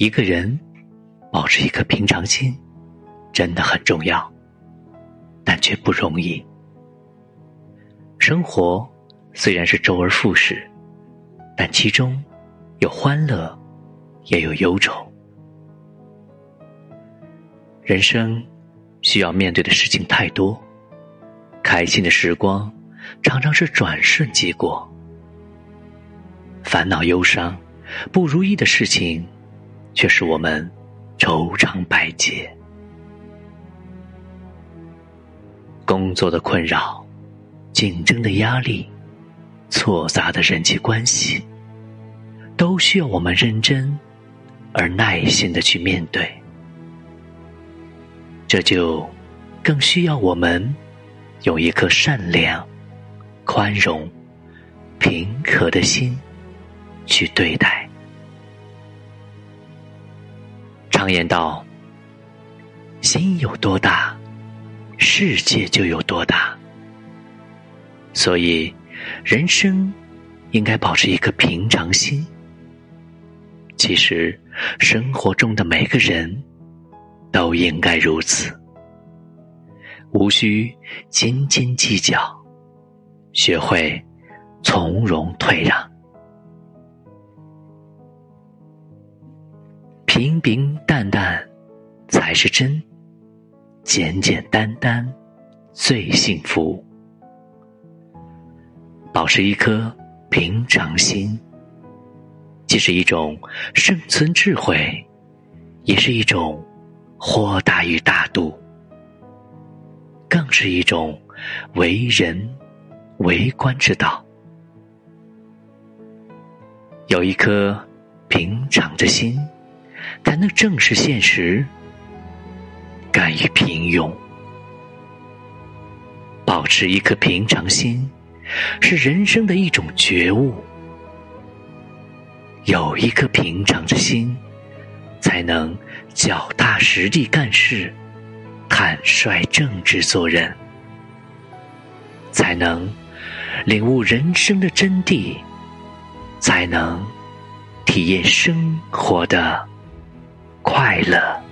一个人保持一颗平常心，真的很重要，但却不容易。生活虽然是周而复始，但其中有欢乐，也有忧愁。人生需要面对的事情太多，开心的时光常常是转瞬即过，烦恼、忧伤、不如意的事情。却使我们愁肠百结，工作的困扰、竞争的压力、错杂的人际关系，都需要我们认真而耐心的去面对。这就更需要我们有一颗善良、宽容、平和的心去对待。常言道：“心有多大，世界就有多大。”所以，人生应该保持一颗平常心。其实，生活中的每个人都应该如此，无需斤斤计较，学会从容退让。平平淡淡才是真，简简单单最幸福。保持一颗平常心，既是一种生存智慧，也是一种豁达与大度，更是一种为人为官之道。有一颗平常的心。才能正视现实，甘于平庸，保持一颗平常心，是人生的一种觉悟。有一颗平常的心，才能脚踏实地干事，坦率正直做人，才能领悟人生的真谛，才能体验生活的。快乐。